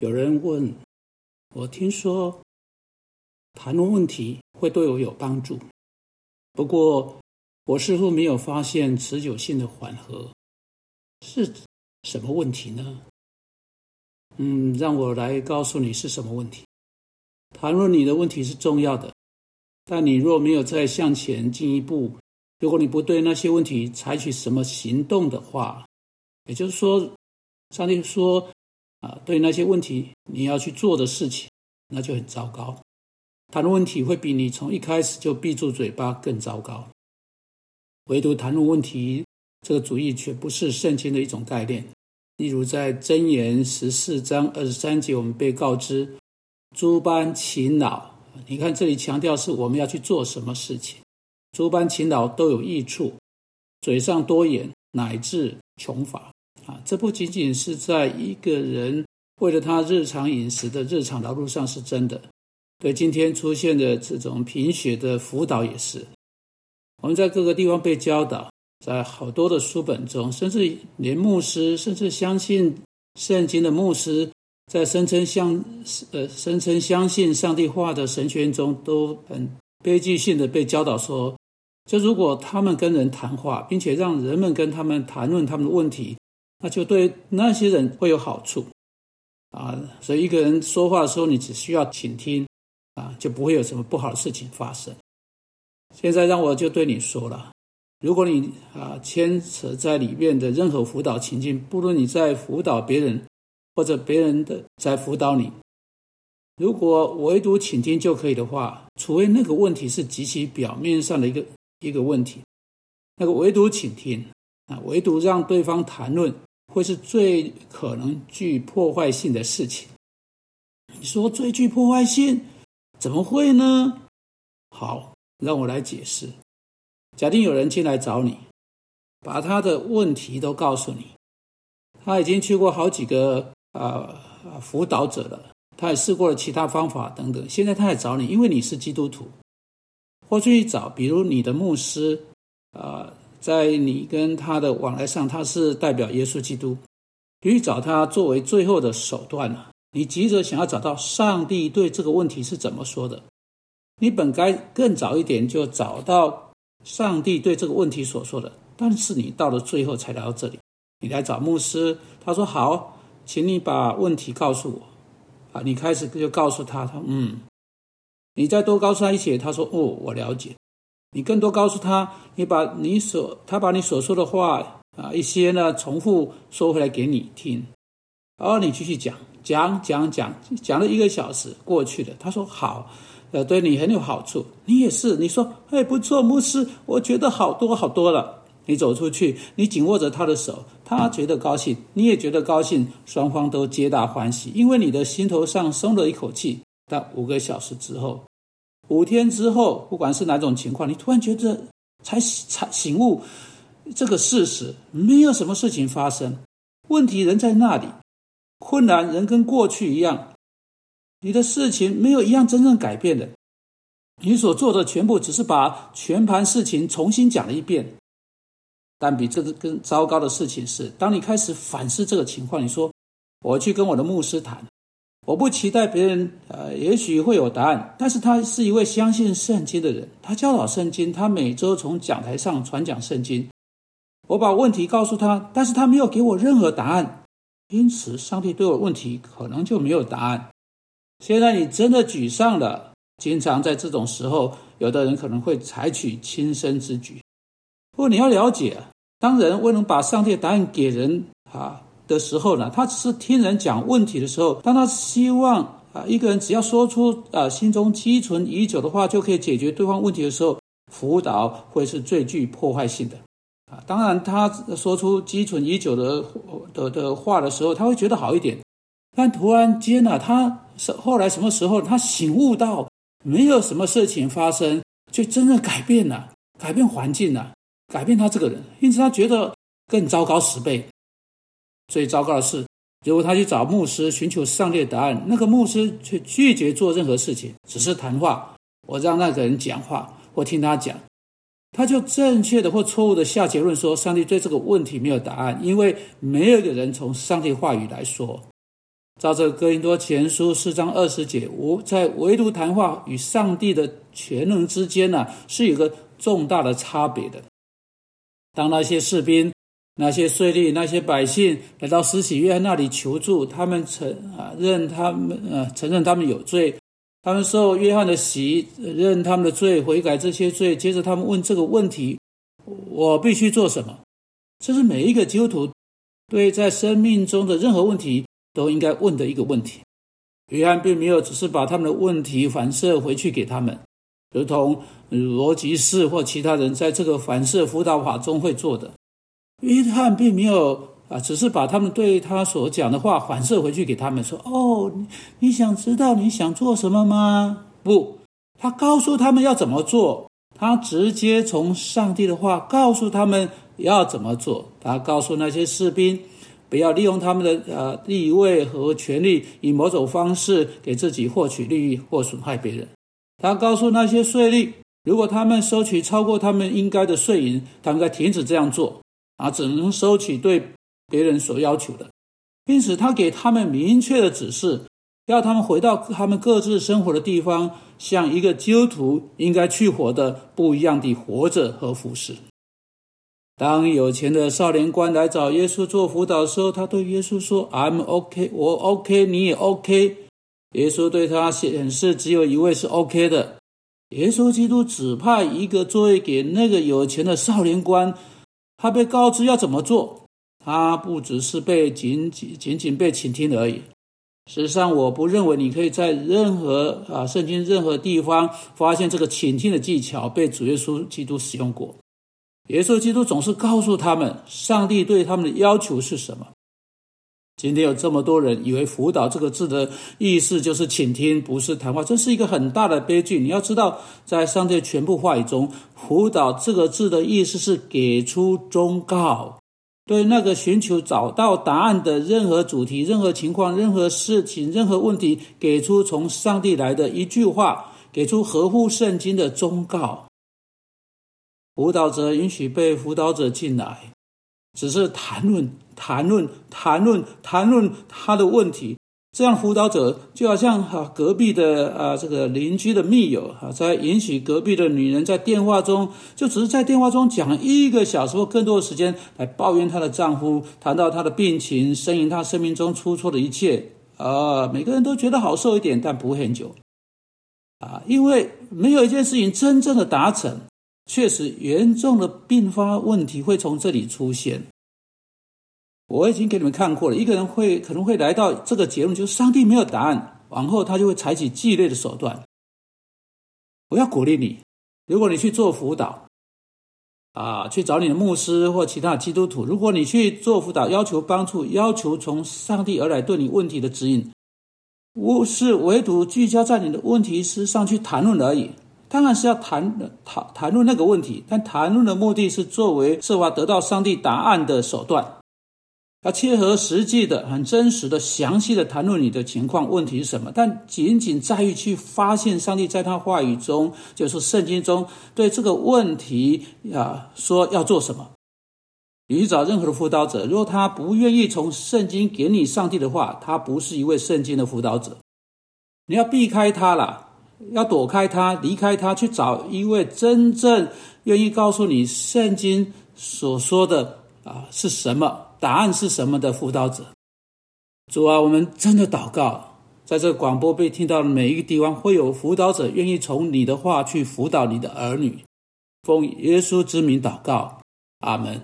有人问我，听说谈论问题会对我有帮助，不过我似乎没有发现持久性的缓和，是什么问题呢？嗯，让我来告诉你是什么问题。谈论你的问题是重要的，但你若没有再向前进一步，如果你不对那些问题采取什么行动的话，也就是说，上帝说。啊，对那些问题你要去做的事情，那就很糟糕。谈论问题会比你从一开始就闭住嘴巴更糟糕。唯独谈论问题这个主意却不是圣经的一种概念。例如在箴言十四章二十三节，我们被告知诸般勤劳。你看这里强调是我们要去做什么事情，诸般勤劳都有益处，嘴上多言乃至穷乏。这不仅仅是在一个人为了他日常饮食的日常劳碌上是真的，对今天出现的这种贫血的辅导也是。我们在各个地方被教导，在好多的书本中，甚至连牧师，甚至相信圣经的牧师，在声称相呃声称相信上帝话的神学中，都很悲剧性的被教导说，就如果他们跟人谈话，并且让人们跟他们谈论他们的问题。那就对那些人会有好处，啊，所以一个人说话的时候，你只需要倾听，啊，就不会有什么不好的事情发生。现在让我就对你说了，如果你啊牵扯在里面的任何辅导情境，不论你在辅导别人，或者别人的在辅导你，如果唯独倾听就可以的话，除非那个问题是极其表面上的一个一个问题，那个唯独倾听啊，唯独让对方谈论。会是最可能具破坏性的事情。你说最具破坏性，怎么会呢？好，让我来解释。假定有人进来找你，把他的问题都告诉你，他已经去过好几个啊辅导者了，他也试过了其他方法等等。现在他来找你，因为你是基督徒，或去找，比如你的牧师啊。在你跟他的往来上，他是代表耶稣基督，你找他作为最后的手段了。你急着想要找到上帝对这个问题是怎么说的，你本该更早一点就找到上帝对这个问题所说的，但是你到了最后才来到这里，你来找牧师，他说好，请你把问题告诉我。啊，你开始就告诉他，他嗯，你再多告诉他一些，他说哦，我了解。你更多告诉他，你把你所他把你所说的话啊一些呢重复说回来给你听，然后你继续讲讲讲讲讲了一个小时过去了，他说好，呃对你很有好处，你也是，你说哎不错，牧师，我觉得好多好多了。你走出去，你紧握着他的手，他觉得高兴，你也觉得高兴，双方都皆大欢喜，因为你的心头上松了一口气。但五个小时之后。五天之后，不管是哪种情况，你突然觉得才才醒悟这个事实，没有什么事情发生，问题仍在那里，困难仍跟过去一样，你的事情没有一样真正改变的，你所做的全部只是把全盘事情重新讲了一遍。但比这个更糟糕的事情是，当你开始反思这个情况，你说我去跟我的牧师谈。我不期待别人，呃，也许会有答案，但是他是一位相信圣经的人，他教导圣经，他每周从讲台上传讲圣经。我把问题告诉他，但是他没有给我任何答案，因此上帝对我问题可能就没有答案。现在你真的沮丧了，经常在这种时候，有的人可能会采取轻生之举。不过你要了解，当人未能把上帝的答案给人啊。的时候呢，他只是听人讲问题的时候，当他希望啊一个人只要说出啊心中积存已久的话就可以解决对方问题的时候，辅导会是最具破坏性的啊。当然，他说出积存已久的的的话的时候，他会觉得好一点。但突然间呢，他是后来什么时候他醒悟到没有什么事情发生，就真正改变了，改变环境了，改变他这个人，因此他觉得更糟糕十倍。最糟糕的是，如果他去找牧师寻求上帝的答案，那个牧师却拒绝做任何事情，只是谈话。我让那个人讲话，我听他讲，他就正确的或错误的下结论说，上帝对这个问题没有答案，因为没有一个人从上帝话语来说。照着哥林多前书四章二十节，我在唯独谈话与上帝的全能之间呢，是有个重大的差别的。当那些士兵、那些税吏、那些百姓来到施洗约翰那里求助，他们承啊认他们呃承认他们有罪，他们受约翰的洗，认他们的罪，悔改这些罪。接着他们问这个问题：我必须做什么？这是每一个基督徒对在生命中的任何问题。都应该问的一个问题。约翰并没有只是把他们的问题反射回去给他们，如同罗辑士或其他人在这个反射辅导法中会做的。约翰并没有啊，只是把他们对他所讲的话反射回去给他们，说：“哦，你想知道你想做什么吗？”不，他告诉他们要怎么做。他直接从上帝的话告诉他们要怎么做。他告诉那些士兵。不要利用他们的呃地位和权力，以某种方式给自己获取利益或损害别人。他告诉那些税吏，如果他们收取超过他们应该的税银，他们该停止这样做，啊，只能收取对别人所要求的。因此，他给他们明确的指示，要他们回到他们各自生活的地方，像一个基督徒应该去活的不一样的活着和服侍。当有钱的少年官来找耶稣做辅导的时候，他对耶稣说：“I'm OK，我 OK，你也 OK。”耶稣对他显示只有一位是 OK 的。耶稣基督指派一个座位给那个有钱的少年官，他被告知要怎么做。他不只是被仅仅仅仅被倾听而已。实际上，我不认为你可以在任何啊圣经任何地方发现这个倾听的技巧被主耶稣基督使用过。耶稣基督总是告诉他们，上帝对他们的要求是什么。今天有这么多人以为“辅导”这个字的意思就是倾听，不是谈话，这是一个很大的悲剧。你要知道，在上帝全部话语中，“辅导”这个字的意思是给出忠告，对那个寻求找到答案的任何主题、任何情况、任何事情、任何问题，给出从上帝来的一句话，给出合乎圣经的忠告。辅导者允许被辅导者进来，只是谈论、谈论、谈论、谈论他的问题。这样辅导者就好像哈隔壁的啊这个邻居的密友哈，在允许隔壁的女人在电话中，就只是在电话中讲一个小时或更多的时间来抱怨她的丈夫，谈到她的病情，呻吟她生命中出错的一切。啊，每个人都觉得好受一点，但不会很久。啊，因为没有一件事情真正的达成。确实，严重的并发问题会从这里出现。我已经给你们看过了，一个人会可能会来到这个结论，就是上帝没有答案，往后他就会采取激烈的手段。我要鼓励你，如果你去做辅导，啊，去找你的牧师或其他基督徒，如果你去做辅导，要求帮助，要求从上帝而来对你问题的指引，我是唯独聚焦在你的问题之上去谈论而已。当然是要谈谈谈论那个问题，但谈论的目的是作为设法得到上帝答案的手段，要切合实际的、很真实的、详细的谈论你的情况、问题是什么。但仅仅在于去发现上帝在他话语中，就是圣经中对这个问题啊说要做什么。你去找任何的辅导者，如果他不愿意从圣经给你上帝的话，他不是一位圣经的辅导者，你要避开他了。要躲开他，离开他，去找一位真正愿意告诉你圣经所说的啊是什么，答案是什么的辅导者。主啊，我们真的祷告，在这广播被听到的每一个地方，会有辅导者愿意从你的话去辅导你的儿女。奉耶稣之名祷告，阿门。